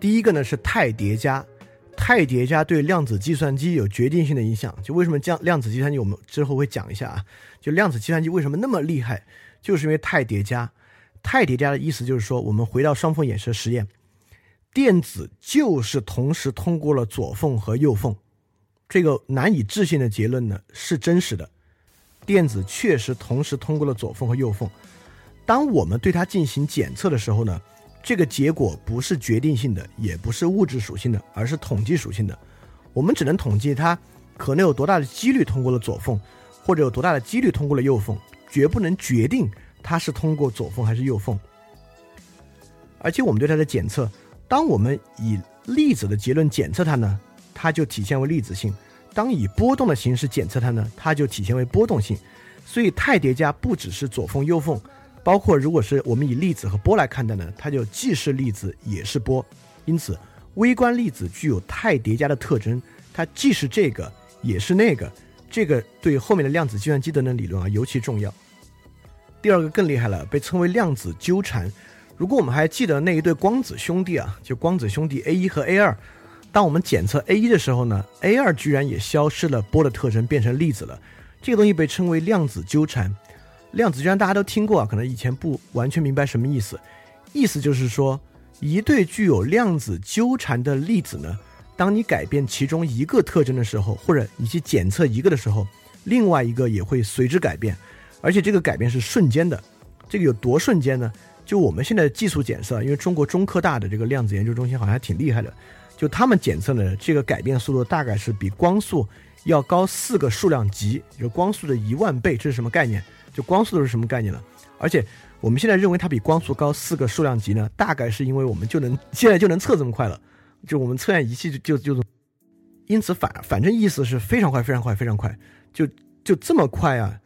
第一个呢是态叠加，态叠加对量子计算机有决定性的影响。就为什么量量子计算机，我们之后会讲一下啊。就量子计算机为什么那么厉害，就是因为态叠加。态叠加的意思就是说，我们回到双缝衍射实验，电子就是同时通过了左缝和右缝。这个难以置信的结论呢是真实的，电子确实同时通过了左缝和右缝。当我们对它进行检测的时候呢，这个结果不是决定性的，也不是物质属性的，而是统计属性的。我们只能统计它可能有多大的几率通过了左缝，或者有多大的几率通过了右缝，绝不能决定它是通过左缝还是右缝。而且我们对它的检测，当我们以粒子的结论检测它呢？它就体现为粒子性，当以波动的形式检测它呢，它就体现为波动性。所以态叠加不只是左缝右缝，包括如果是我们以粒子和波来看待呢，它就既是粒子也是波。因此，微观粒子具有态叠加的特征，它既是这个也是那个。这个对后面的量子计算机等等理论啊尤其重要。第二个更厉害了，被称为量子纠缠。如果我们还记得那一对光子兄弟啊，就光子兄弟 A 一和 A 二。当我们检测 A 一的时候呢，A 二居然也消失了波的特征，变成粒子了。这个东西被称为量子纠缠。量子纠缠大家都听过啊，可能以前不完全明白什么意思。意思就是说，一对具有量子纠缠的粒子呢，当你改变其中一个特征的时候，或者你去检测一个的时候，另外一个也会随之改变，而且这个改变是瞬间的。这个有多瞬间呢？就我们现在技术检测，因为中国中科大的这个量子研究中心好像还挺厉害的。就他们检测的这个改变速度大概是比光速要高四个数量级，就光速的一万倍，这是什么概念？就光速都是什么概念呢？而且我们现在认为它比光速高四个数量级呢，大概是因为我们就能现在就能测这么快了，就我们测验仪器就就就，因此反反正意思是非常快，非常快，非常快，就就这么快啊，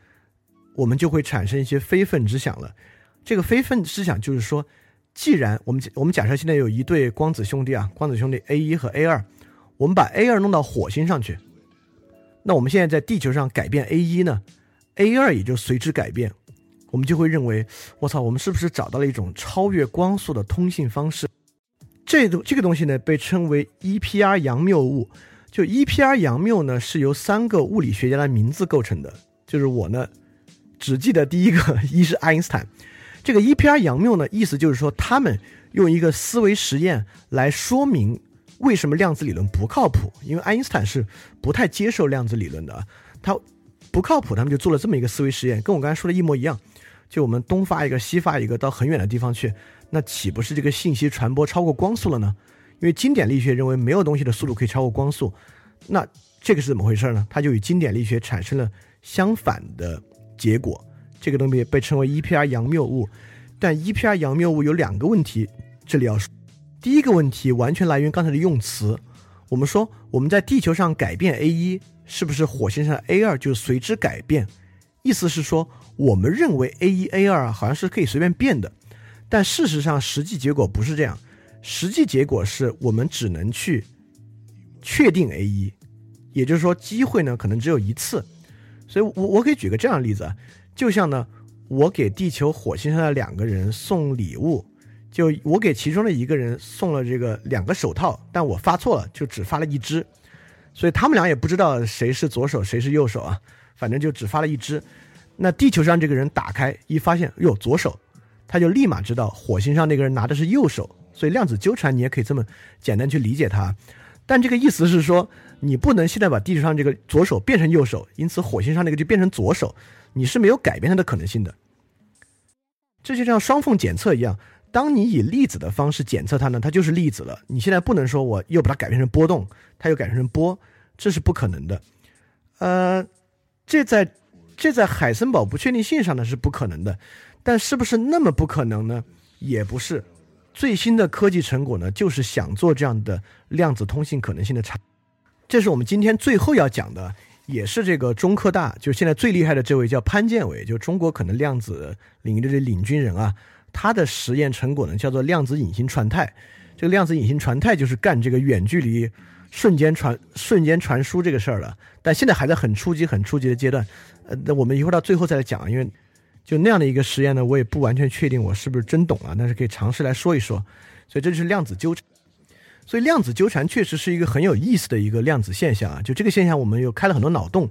我们就会产生一些非分之想了。这个非分之想就是说。既然我们我们假设现在有一对光子兄弟啊，光子兄弟 A 一和 A 二，我们把 A 二弄到火星上去，那我们现在在地球上改变 A 一呢，A 二也就随之改变，我们就会认为，我操，我们是不是找到了一种超越光速的通信方式？这东这个东西呢，被称为 EPR 杨谬误。就 EPR 杨谬呢，是由三个物理学家的名字构成的，就是我呢，只记得第一个，一是爱因斯坦。这个 EPR 杨谬呢，意思就是说，他们用一个思维实验来说明为什么量子理论不靠谱。因为爱因斯坦是不太接受量子理论的，他不靠谱，他们就做了这么一个思维实验，跟我刚才说的一模一样。就我们东发一个，西发一个，到很远的地方去，那岂不是这个信息传播超过光速了呢？因为经典力学认为没有东西的速度可以超过光速，那这个是怎么回事呢？它就与经典力学产生了相反的结果。这个东西被称为 EPR 杨谬误，但 EPR 杨谬误有两个问题，这里要说。第一个问题完全来源于刚才的用词，我们说我们在地球上改变 A 一，是不是火星上的 A 二就随之改变？意思是说，我们认为 A 一 A 二啊好像是可以随便变的，但事实上实际结果不是这样，实际结果是我们只能去确定 A 一，也就是说机会呢可能只有一次，所以我我可以举个这样的例子啊。就像呢，我给地球、火星上的两个人送礼物，就我给其中的一个人送了这个两个手套，但我发错了，就只发了一只，所以他们俩也不知道谁是左手谁是右手啊，反正就只发了一只。那地球上这个人打开一发现，哟，左手，他就立马知道火星上那个人拿的是右手，所以量子纠缠你也可以这么简单去理解它。但这个意思是说，你不能现在把地球上这个左手变成右手，因此火星上那个就变成左手。你是没有改变它的可能性的，这就像双缝检测一样，当你以粒子的方式检测它呢，它就是粒子了。你现在不能说我又把它改变成波动，它又改变成波，这是不可能的。呃，这在这在海森堡不确定性上呢是不可能的，但是不是那么不可能呢？也不是。最新的科技成果呢，就是想做这样的量子通信可能性的产，这是我们今天最后要讲的。也是这个中科大，就现在最厉害的这位叫潘建伟，就中国可能量子领域的这领军人啊。他的实验成果呢叫做量子隐形传态。这个量子隐形传态就是干这个远距离瞬间传瞬间传输这个事儿了。但现在还在很初级、很初级的阶段。呃，那我们一会儿到最后再来讲，因为就那样的一个实验呢，我也不完全确定我是不是真懂啊，但是可以尝试来说一说。所以这就是量子纠缠。所以量子纠缠确实是一个很有意思的一个量子现象啊。就这个现象，我们又开了很多脑洞，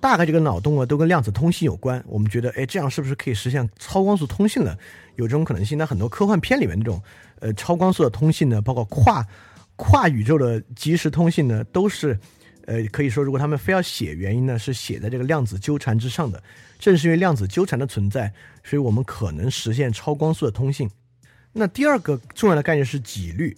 大概这个脑洞啊都跟量子通信有关。我们觉得，哎，这样是不是可以实现超光速通信了？有这种可能性。那很多科幻片里面那种呃超光速的通信呢，包括跨 跨宇宙的即时通信呢，都是呃可以说，如果他们非要写原因呢，是写在这个量子纠缠之上的。正是因为量子纠缠的存在，所以我们可能实现超光速的通信。那第二个重要的概念是几率，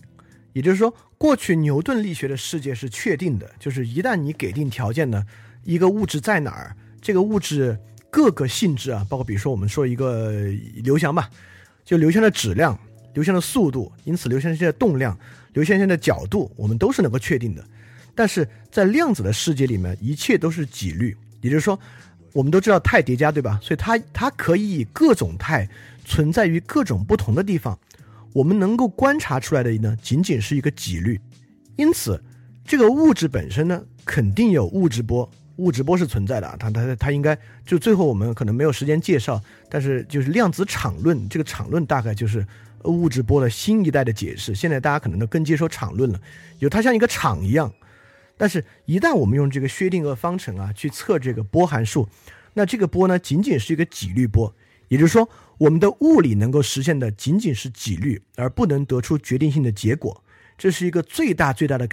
也就是说，过去牛顿力学的世界是确定的，就是一旦你给定条件呢，一个物质在哪儿，这个物质各个性质啊，包括比如说我们说一个流翔吧，就流翔的质量、流翔的速度，因此流翔线的动量、流翔线的角度，我们都是能够确定的。但是在量子的世界里面，一切都是几率，也就是说。我们都知道态叠加，对吧？所以它它可以以各种态存在于各种不同的地方。我们能够观察出来的呢，仅仅是一个几率。因此，这个物质本身呢，肯定有物质波，物质波是存在的啊。它它它应该就最后我们可能没有时间介绍，但是就是量子场论，这个场论大概就是物质波的新一代的解释。现在大家可能都更接受场论了，有它像一个场一样。但是，一旦我们用这个薛定谔方程啊去测这个波函数，那这个波呢，仅仅是一个几率波，也就是说，我们的物理能够实现的仅仅是几率，而不能得出决定性的结果。这是一个最大最大的。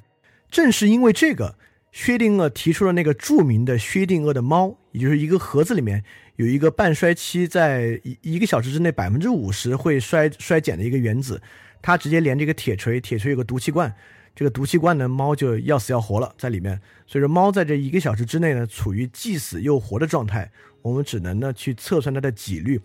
正是因为这个，薛定谔提出了那个著名的薛定谔的猫，也就是一个盒子里面有一个半衰期，在一一个小时之内百分之五十会衰衰减的一个原子，它直接连这个铁锤，铁锤有个毒气罐。这个毒气罐呢，猫就要死要活了，在里面。所以说，猫在这一个小时之内呢，处于既死又活的状态。我们只能呢去测算它的几率。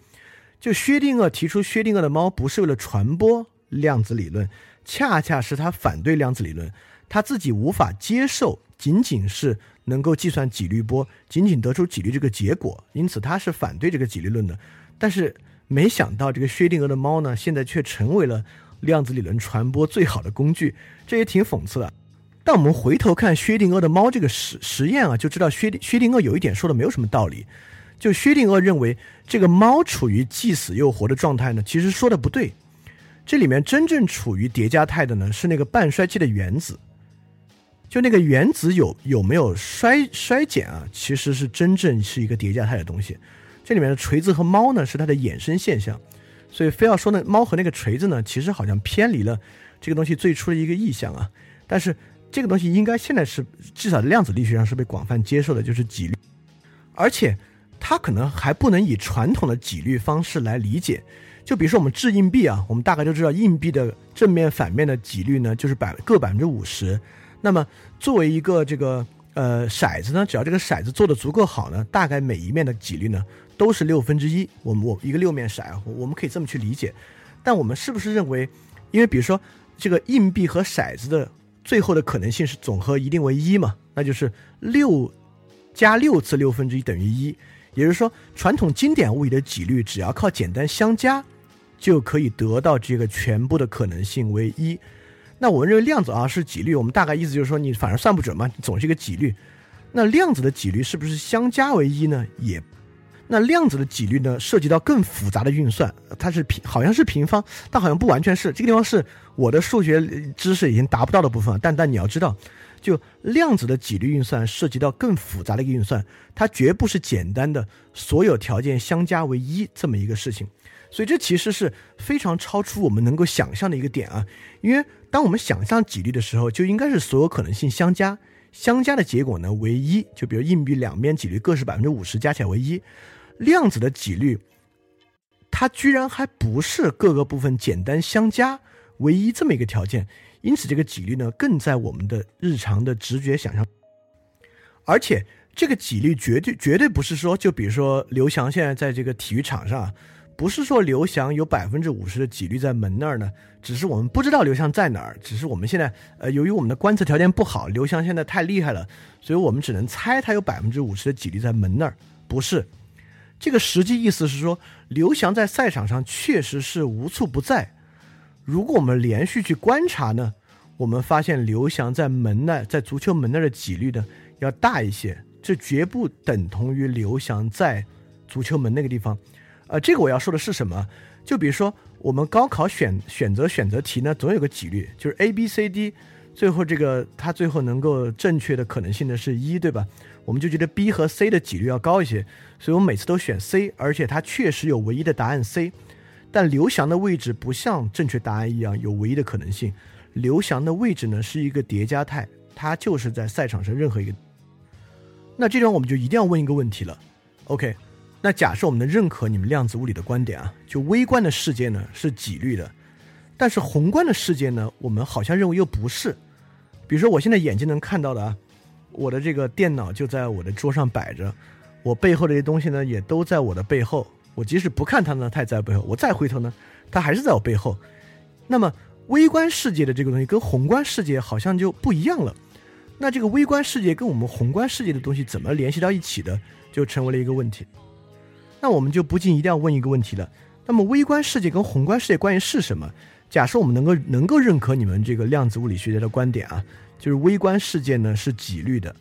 就薛定谔提出薛定谔的猫，不是为了传播量子理论，恰恰是他反对量子理论，他自己无法接受仅仅是能够计算几率波，仅仅得出几率这个结果，因此他是反对这个几率论的。但是没想到，这个薛定谔的猫呢，现在却成为了。量子理论传播最好的工具，这也挺讽刺的。但我们回头看薛定谔的猫这个实实验啊，就知道薛薛定谔有一点说的没有什么道理。就薛定谔认为这个猫处于既死又活的状态呢，其实说的不对。这里面真正处于叠加态的呢，是那个半衰期的原子。就那个原子有有没有衰衰减啊？其实是真正是一个叠加态的东西。这里面的锤子和猫呢，是它的衍生现象。所以非要说那猫和那个锤子呢，其实好像偏离了这个东西最初的一个意向啊。但是这个东西应该现在是至少量子力学上是被广泛接受的，就是几率。而且它可能还不能以传统的几率方式来理解。就比如说我们掷硬币啊，我们大概都知道硬币的正面反面的几率呢，就是百各百分之五十。那么作为一个这个呃骰子呢，只要这个骰子做的足够好呢，大概每一面的几率呢。都是六分之一，我们我一个六面骰，我们可以这么去理解。但我们是不是认为，因为比如说这个硬币和骰子的最后的可能性是总和一定为一嘛？那就是六加六次六分之一等于一，也就是说，传统经典物理的几率只要靠简单相加，就可以得到这个全部的可能性为一。那我们认为量子啊是几率，我们大概意思就是说，你反正算不准嘛，总是一个几率。那量子的几率是不是相加为一呢？也。那量子的几率呢，涉及到更复杂的运算，它是平，好像是平方，但好像不完全是。这个地方是我的数学知识已经达不到的部分。但但你要知道，就量子的几率运算涉及到更复杂的一个运算，它绝不是简单的所有条件相加为一这么一个事情。所以这其实是非常超出我们能够想象的一个点啊。因为当我们想象几率的时候，就应该是所有可能性相加，相加的结果呢为一。就比如硬币两边几率各是百分之五十，加起来为一。量子的几率，它居然还不是各个部分简单相加唯一这么一个条件，因此这个几率呢更在我们的日常的直觉想象。而且这个几率绝对绝对不是说，就比如说刘翔现在在这个体育场上，不是说刘翔有百分之五十的几率在门那儿呢，只是我们不知道刘翔在哪儿，只是我们现在呃由于我们的观测条件不好，刘翔现在太厉害了，所以我们只能猜他有百分之五十的几率在门那儿，不是。这个实际意思是说，刘翔在赛场上确实是无处不在。如果我们连续去观察呢，我们发现刘翔在门那，在足球门那儿的几率呢要大一些。这绝不等同于刘翔在足球门那个地方。呃，这个我要说的是什么？就比如说我们高考选选择选择题呢，总有个几率，就是 A、B、C、D，最后这个它最后能够正确的可能性呢是一，对吧？我们就觉得 B 和 C 的几率要高一些，所以我每次都选 C，而且它确实有唯一的答案 C。但刘翔的位置不像正确答案一样有唯一的可能性，刘翔的位置呢是一个叠加态，他就是在赛场上任何一个。那这种我们就一定要问一个问题了，OK？那假设我们能认可你们量子物理的观点啊，就微观的世界呢是几率的，但是宏观的世界呢，我们好像认为又不是。比如说我现在眼睛能看到的啊，我的这个电脑就在我的桌上摆着，我背后这些东西呢也都在我的背后。我即使不看它呢，它也在背后。我再回头呢，它还是在我背后。那么微观世界的这个东西跟宏观世界好像就不一样了。那这个微观世界跟我们宏观世界的东西怎么联系到一起的，就成为了一个问题。那我们就不禁一定要问一个问题了：那么微观世界跟宏观世界关系是什么？假设我们能够能够认可你们这个量子物理学家的观点啊，就是微观世界呢是几率的，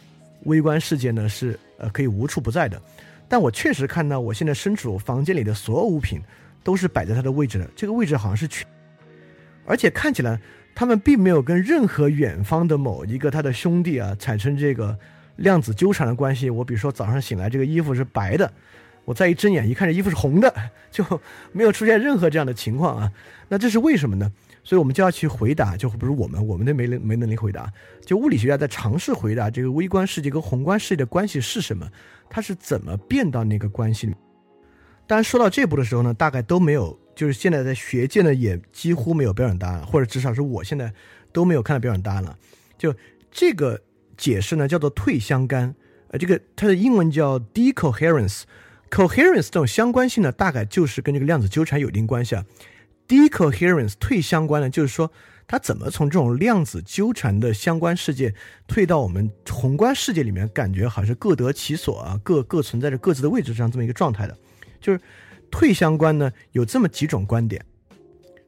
微观世界呢是呃可以无处不在的。但我确实看到，我现在身处房间里的所有物品都是摆在它的位置的，这个位置好像是全，而且看起来他们并没有跟任何远方的某一个他的兄弟啊产生这个量子纠缠的关系。我比如说早上醒来，这个衣服是白的。我再一睁眼一看，这衣服是红的，就没有出现任何这样的情况啊。那这是为什么呢？所以我们就要去回答，就不是我们，我们都没能没能力回答。就物理学家在尝试回答这个微观世界跟宏观世界的关系是什么，它是怎么变到那个关系里。当然说到这步的时候呢，大概都没有，就是现在在学界呢也几乎没有标准答案，或者至少是我现在都没有看到标准答案了。就这个解释呢叫做退相干，呃，这个它的英文叫 decoherence。Coherence 这种相关性呢，大概就是跟这个量子纠缠有一定关系啊。decoherence 退相关呢，就是说它怎么从这种量子纠缠的相关世界退到我们宏观世界里面，感觉好像各得其所啊，各各存在着各自的位置上这么一个状态的。就是退相关呢，有这么几种观点。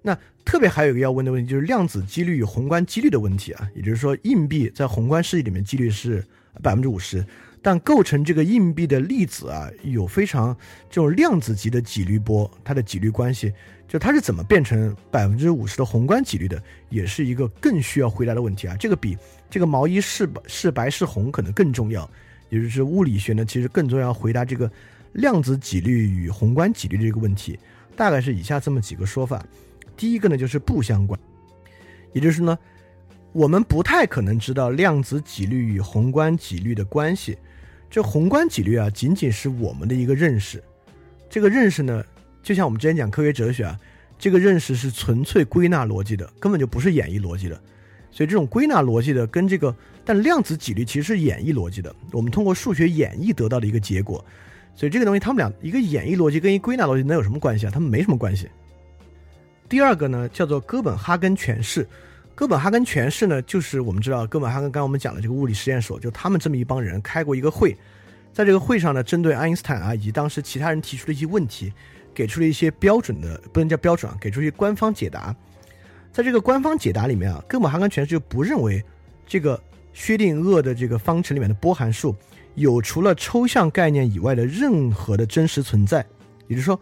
那特别还有一个要问的问题，就是量子几率与宏观几率的问题啊，也就是说硬币在宏观世界里面几率是百分之五十。但构成这个硬币的粒子啊，有非常这种量子级的几率波，它的几率关系，就它是怎么变成百分之五十的宏观几率的，也是一个更需要回答的问题啊。这个比这个毛衣是是白是红可能更重要，也就是物理学呢，其实更重要回答这个量子几率与宏观几率这个问题，大概是以下这么几个说法。第一个呢，就是不相关，也就是呢，我们不太可能知道量子几率与宏观几率的关系。这宏观几率啊，仅仅是我们的一个认识。这个认识呢，就像我们之前讲科学哲学啊，这个认识是纯粹归纳逻辑的，根本就不是演绎逻辑的。所以这种归纳逻辑的跟这个，但量子几率其实是演绎逻辑的。我们通过数学演绎得到的一个结果。所以这个东西，他们俩一个演绎逻辑跟一归纳逻辑能有什么关系啊？他们没什么关系。第二个呢，叫做哥本哈根诠释。哥本哈根诠释呢，就是我们知道哥本哈根，刚刚我们讲的这个物理实验所，就他们这么一帮人开过一个会，在这个会上呢，针对爱因斯坦啊以及当时其他人提出的一些问题，给出了一些标准的，不能叫标准啊，给出一些官方解答。在这个官方解答里面啊，哥本哈根诠释就不认为这个薛定谔的这个方程里面的波函数有除了抽象概念以外的任何的真实存在，也就是说，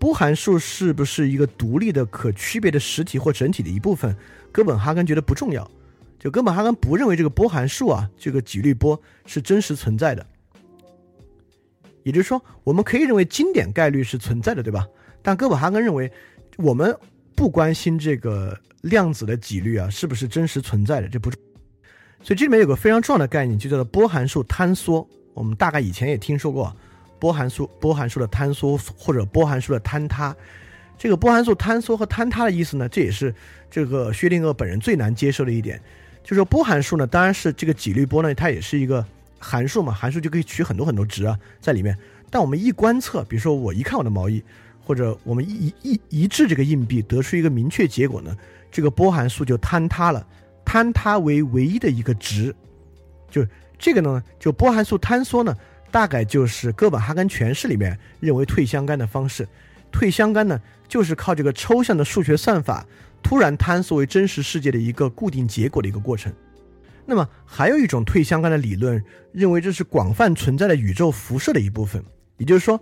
波函数是不是一个独立的、可区别的实体或整体的一部分？哥本哈根觉得不重要，就哥本哈根不认为这个波函数啊，这个几率波是真实存在的。也就是说，我们可以认为经典概率是存在的，对吧？但哥本哈根认为，我们不关心这个量子的几率啊是不是真实存在的，这不。所以这里面有个非常重要的概念，就叫做波函数坍缩。我们大概以前也听说过波函数、波函数的坍缩或者波函数的坍塌。这个波函数坍缩和坍塌的意思呢，这也是这个薛定谔本人最难接受的一点，就是说波函数呢，当然是这个几率波呢，它也是一个函数嘛，函数就可以取很多很多值啊在里面。但我们一观测，比如说我一看我的毛衣，或者我们一一一掷这个硬币，得出一个明确结果呢，这个波函数就坍塌了，坍塌为唯一的一个值，就这个呢，就波函数坍缩呢，大概就是哥本哈根诠释里面认为退相干的方式。退相干呢，就是靠这个抽象的数学算法突然坍缩为真实世界的一个固定结果的一个过程。那么还有一种退相干的理论，认为这是广泛存在的宇宙辐射的一部分。也就是说，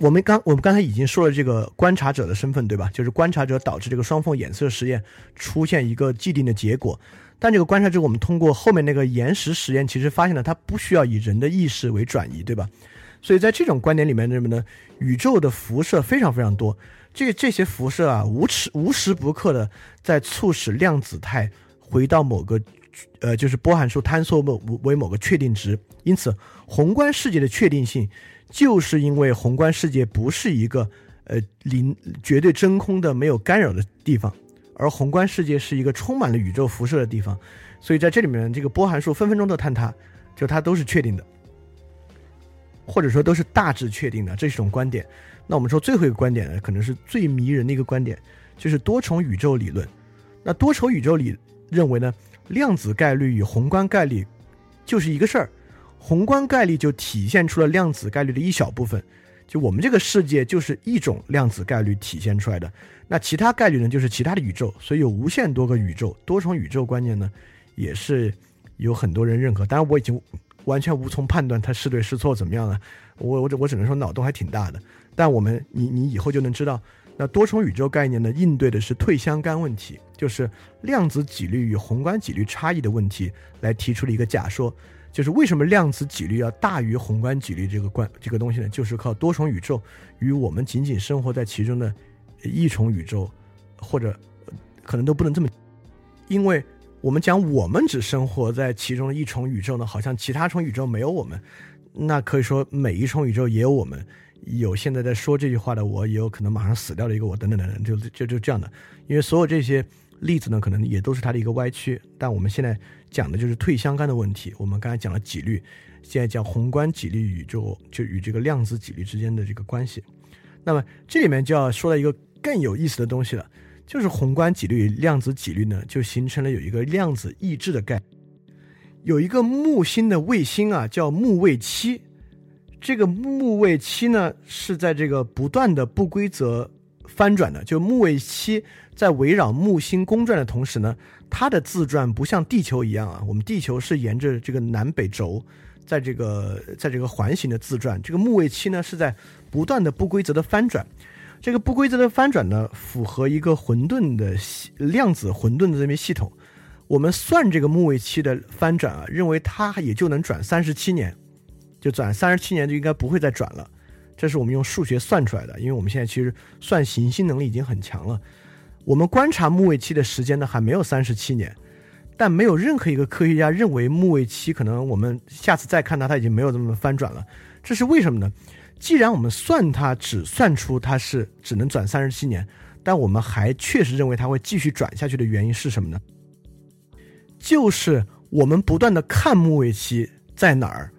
我们刚我们刚才已经说了这个观察者的身份，对吧？就是观察者导致这个双缝衍射实验出现一个既定的结果。但这个观察者，我们通过后面那个延时实验，其实发现了它不需要以人的意识为转移，对吧？所以在这种观点里面，什么呢？宇宙的辐射非常非常多，这这些辐射啊，无时无时不刻的在促使量子态回到某个，呃，就是波函数坍缩某为某个确定值。因此，宏观世界的确定性，就是因为宏观世界不是一个呃零绝对真空的没有干扰的地方，而宏观世界是一个充满了宇宙辐射的地方。所以在这里面，这个波函数分分钟都坍塌，就它都是确定的。或者说都是大致确定的，这是一种观点。那我们说最后一个观点呢，可能是最迷人的一个观点，就是多重宇宙理论。那多重宇宙理认为呢，量子概率与宏观概率就是一个事儿，宏观概率就体现出了量子概率的一小部分。就我们这个世界就是一种量子概率体现出来的，那其他概率呢，就是其他的宇宙。所以有无限多个宇宙，多重宇宙观念呢，也是有很多人认可。当然我已经。完全无从判断它是对是错怎么样呢？我我我只能说脑洞还挺大的。但我们你你以后就能知道，那多重宇宙概念呢，应对的是退相干问题，就是量子几率与宏观几率差异的问题，来提出了一个假说，就是为什么量子几率要大于宏观几率这个关这个东西呢？就是靠多重宇宙与我们仅仅生活在其中的一重宇宙，或者可能都不能这么，因为。我们讲我们只生活在其中的一重宇宙呢，好像其他重宇宙没有我们，那可以说每一重宇宙也有我们。有现在在说这句话的我，也有可能马上死掉的一个我，等等等等，就就就这样的。因为所有这些例子呢，可能也都是它的一个歪曲。但我们现在讲的就是退相干的问题。我们刚才讲了几率，现在讲宏观几率宇宙就与这个量子几率之间的这个关系。那么这里面就要说到一个更有意思的东西了。就是宏观几率与、量子几率呢，就形成了有一个量子抑制的概念。有一个木星的卫星啊，叫木卫七。这个木卫七呢，是在这个不断的不规则翻转的。就木卫七在围绕木星公转的同时呢，它的自转不像地球一样啊，我们地球是沿着这个南北轴，在这个在这个环形的自转。这个木卫七呢，是在不断的不规则的翻转。这个不规则的翻转呢，符合一个混沌的量子混沌的这么系统。我们算这个木卫七的翻转啊，认为它也就能转三十七年，就转三十七年就应该不会再转了。这是我们用数学算出来的，因为我们现在其实算行星能力已经很强了。我们观察木卫七的时间呢，还没有三十七年，但没有任何一个科学家认为木卫七可能我们下次再看它，它已经没有这么翻转了。这是为什么呢？既然我们算它只算出它是只能转三十七年，但我们还确实认为它会继续转下去的原因是什么呢？就是我们不断的看木卫七在哪儿，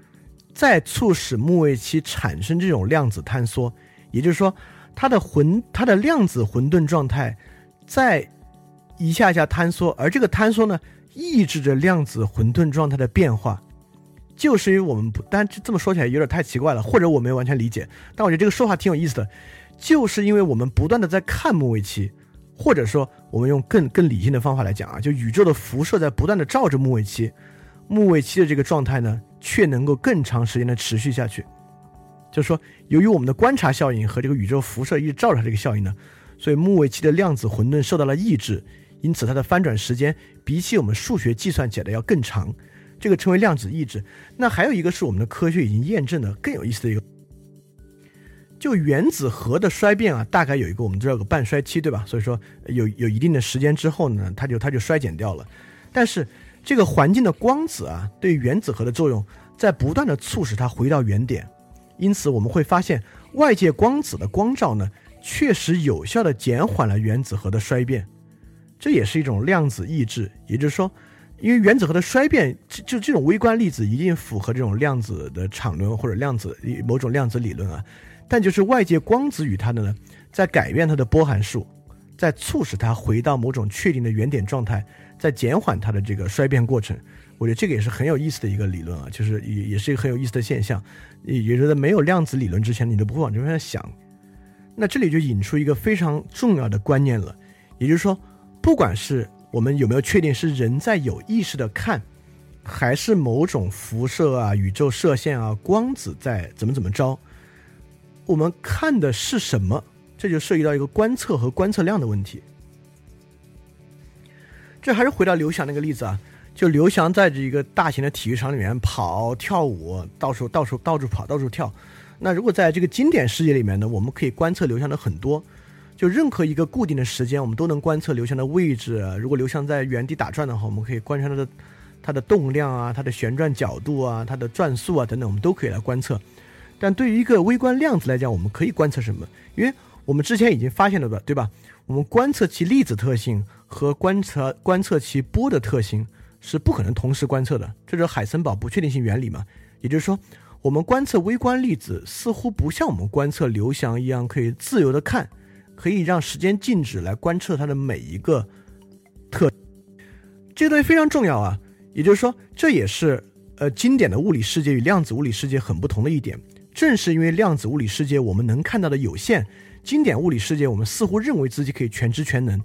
在促使木卫七产生这种量子坍缩，也就是说，它的混它的量子混沌状态在一下下坍缩，而这个坍缩呢，抑制着量子混沌状态的变化。就是因为我们不，但这么说起来有点太奇怪了，或者我没完全理解。但我觉得这个说法挺有意思的，就是因为我们不断的在看木卫七，或者说我们用更更理性的方法来讲啊，就宇宙的辐射在不断的照着木卫七，木卫七的这个状态呢，却能够更长时间的持续下去。就是说，由于我们的观察效应和这个宇宙辐射一直照着它这个效应呢，所以木卫七的量子混沌受到了抑制，因此它的翻转时间比起我们数学计算起来的要更长。这个称为量子抑制。那还有一个是我们的科学已经验证的更有意思的一个，就原子核的衰变啊，大概有一个我们知道有个半衰期，对吧？所以说有有一定的时间之后呢，它就它就衰减掉了。但是这个环境的光子啊，对原子核的作用在不断的促使它回到原点。因此我们会发现，外界光子的光照呢，确实有效的减缓了原子核的衰变。这也是一种量子抑制，也就是说。因为原子核的衰变，就就这种微观粒子一定符合这种量子的场论或者量子某种量子理论啊，但就是外界光子与它的呢，在改变它的波函数，在促使它回到某种确定的原点状态，在减缓它的这个衰变过程。我觉得这个也是很有意思的一个理论啊，就是也也是一个很有意思的现象。也觉得没有量子理论之前，你都不会往这边想。那这里就引出一个非常重要的观念了，也就是说，不管是我们有没有确定是人在有意识的看，还是某种辐射啊、宇宙射线啊、光子在怎么怎么着？我们看的是什么？这就涉及到一个观测和观测量的问题。这还是回到刘翔那个例子啊，就刘翔在这一个大型的体育场里面跑、跳舞，到处、到处、到处跑、到处跳。那如果在这个经典世界里面呢，我们可以观测刘翔的很多，就任何一个固定的时间，我们都能观测刘翔的位置。如果刘翔在原地打转的话，我们可以观察他的他的动量啊、他的旋转角度啊、他的转速啊等等，我们都可以来观测。但对于一个微观量子来讲，我们可以观测什么？因为我们之前已经发现了的，对吧？我们观测其粒子特性和观测观测其波的特性是不可能同时观测的，这是海森堡不确定性原理嘛？也就是说。我们观测微观粒子似乎不像我们观测刘翔一样可以自由的看，可以让时间静止来观测它的每一个特。这个东西非常重要啊，也就是说，这也是呃经典的物理世界与量子物理世界很不同的一点。正是因为量子物理世界我们能看到的有限，经典物理世界我们似乎认为自己可以全知全能。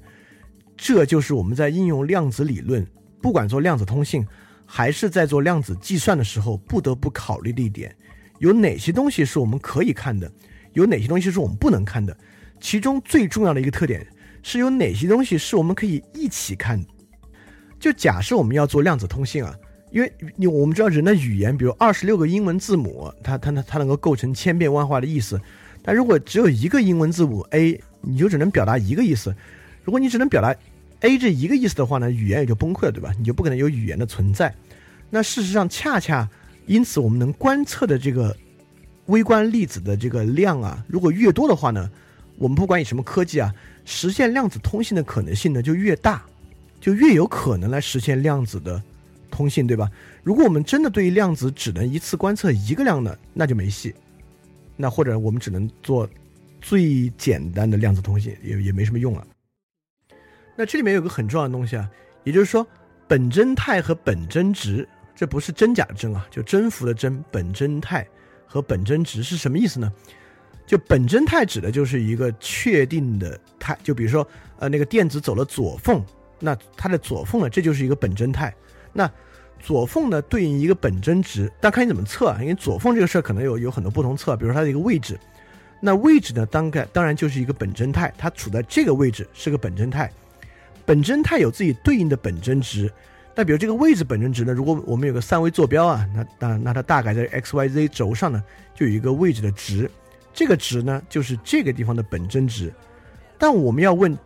这就是我们在应用量子理论，不管做量子通信。还是在做量子计算的时候不得不考虑的一点，有哪些东西是我们可以看的，有哪些东西是我们不能看的。其中最重要的一个特点是有哪些东西是我们可以一起看。就假设我们要做量子通信啊，因为你我们知道人的语言，比如二十六个英文字母，它它它能够构成千变万化的意思。但如果只有一个英文字母 A，你就只能表达一个意思。如果你只能表达。A 这一个意思的话呢，语言也就崩溃了，对吧？你就不可能有语言的存在。那事实上，恰恰因此，我们能观测的这个微观粒子的这个量啊，如果越多的话呢，我们不管以什么科技啊，实现量子通信的可能性呢就越大，就越有可能来实现量子的通信，对吧？如果我们真的对于量子只能一次观测一个量呢，那就没戏。那或者我们只能做最简单的量子通信，也也没什么用了。那这里面有个很重要的东西啊，也就是说，本真态和本真值，这不是真假的真啊，就征服的真。本真态和本真值是什么意思呢？就本真态指的就是一个确定的态，就比如说，呃，那个电子走了左缝，那它的左缝呢，这就是一个本真态。那左缝呢，对应一个本真值，但看你怎么测啊，因为左缝这个事儿可能有有很多不同测，比如它的一个位置，那位置呢，当概当然就是一个本真态，它处在这个位置是个本真态。本真态有自己对应的本真值，那比如这个位置本真值呢？如果我们有个三维坐标啊，那那那它大概在 x y z 轴上呢，就有一个位置的值，这个值呢就是这个地方的本真值。但我们要问，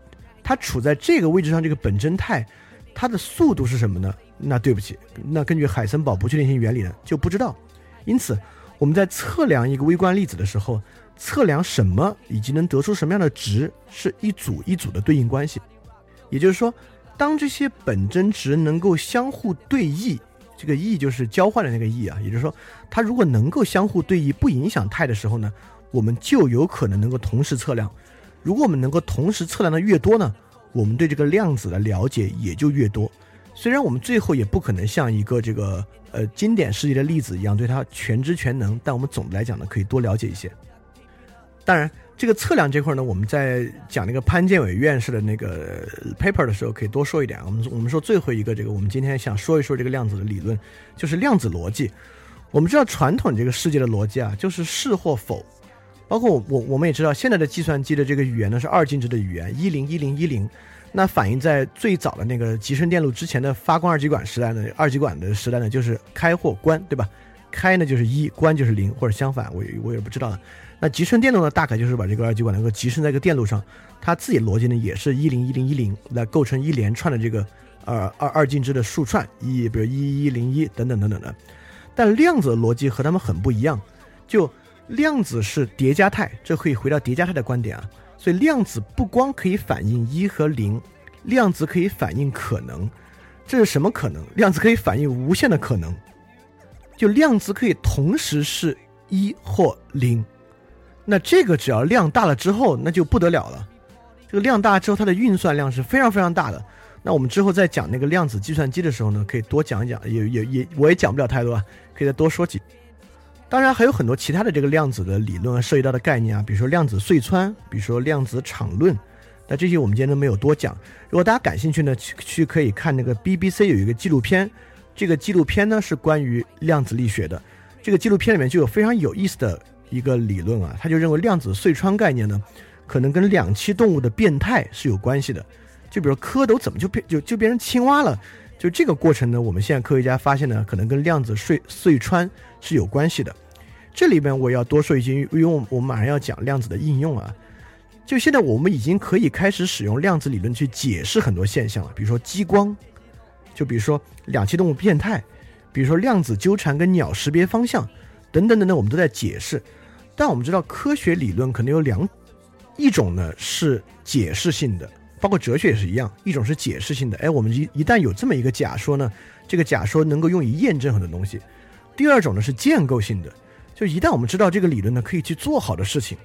它处在这个位置上这个本真态，它的速度是什么呢？那对不起，那根据海森堡不确定性原理呢就不知道。因此，我们在测量一个微观粒子的时候，测量什么以及能得出什么样的值，是一组一组的对应关系。也就是说，当这些本真值能够相互对异，这个异就是交换的那个异啊。也就是说，它如果能够相互对异，不影响态的时候呢，我们就有可能能够同时测量。如果我们能够同时测量的越多呢，我们对这个量子的了解也就越多。虽然我们最后也不可能像一个这个呃经典世界的例子一样对它全知全能，但我们总的来讲呢，可以多了解一些。当然。这个测量这块呢，我们在讲那个潘建伟院士的那个 paper 的时候，可以多说一点。我们我们说最后一个这个，我们今天想说一说这个量子的理论，就是量子逻辑。我们知道传统这个世界的逻辑啊，就是是或否。包括我我我们也知道，现在的计算机的这个语言呢是二进制的语言，一零一零一零。那反映在最早的那个集成电路之前的发光二极管时代呢，二极管的时代呢就是开或关，对吧？开呢就是一，关就是零，或者相反，我也我也不知道了。那集成电路呢，大概就是把这个二极管能够集成在一个电路上，它自己逻辑呢也是一零一零一零来构成一连串的这个呃二二进制的数串一，比如一一零一等等等等的。但量子的逻辑和它们很不一样，就量子是叠加态，这可以回到叠加态的观点啊。所以量子不光可以反映一和零，量子可以反映可能，这是什么可能？量子可以反映无限的可能，就量子可以同时是一或零。那这个只要量大了之后，那就不得了了。这个量大之后，它的运算量是非常非常大的。那我们之后再讲那个量子计算机的时候呢，可以多讲一讲。也也也，我也讲不了太多啊，可以再多说几。当然还有很多其他的这个量子的理论涉及到的概念啊，比如说量子隧穿，比如说量子场论。那这些我们今天都没有多讲。如果大家感兴趣呢，去去可以看那个 BBC 有一个纪录片，这个纪录片呢是关于量子力学的。这个纪录片里面就有非常有意思的。一个理论啊，他就认为量子隧穿概念呢，可能跟两栖动物的变态是有关系的。就比如蝌蚪怎么就变就就变成青蛙了？就这个过程呢，我们现在科学家发现呢，可能跟量子隧隧穿是有关系的。这里边我要多说一句，因为我们马上要讲量子的应用啊。就现在我们已经可以开始使用量子理论去解释很多现象了，比如说激光，就比如说两栖动物变态，比如说量子纠缠跟鸟识别方向，等等等等，我们都在解释。但我们知道科学理论可能有两，一种呢是解释性的，包括哲学也是一样，一种是解释性的。哎，我们一一旦有这么一个假说呢，这个假说能够用于验证很多东西。第二种呢是建构性的，就一旦我们知道这个理论呢可以去做好的事情。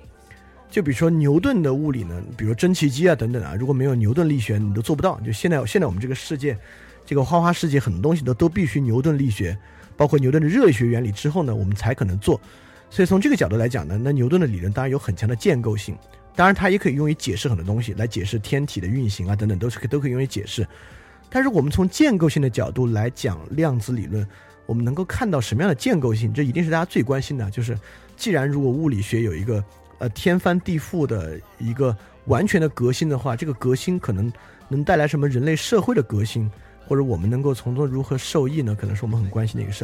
就比如说牛顿的物理呢，比如蒸汽机啊等等啊，如果没有牛顿力学，你都做不到。就现在现在我们这个世界，这个花花世界很多东西都都必须牛顿力学，包括牛顿的热力学原理之后呢，我们才可能做。所以从这个角度来讲呢，那牛顿的理论当然有很强的建构性，当然它也可以用于解释很多东西，来解释天体的运行啊等等，都是都可以用于解释。但是我们从建构性的角度来讲量子理论，我们能够看到什么样的建构性？这一定是大家最关心的，就是既然如果物理学有一个。呃，天翻地覆的一个完全的革新的话，这个革新可能能带来什么人类社会的革新，或者我们能够从中如何受益呢？可能是我们很关心的一个事。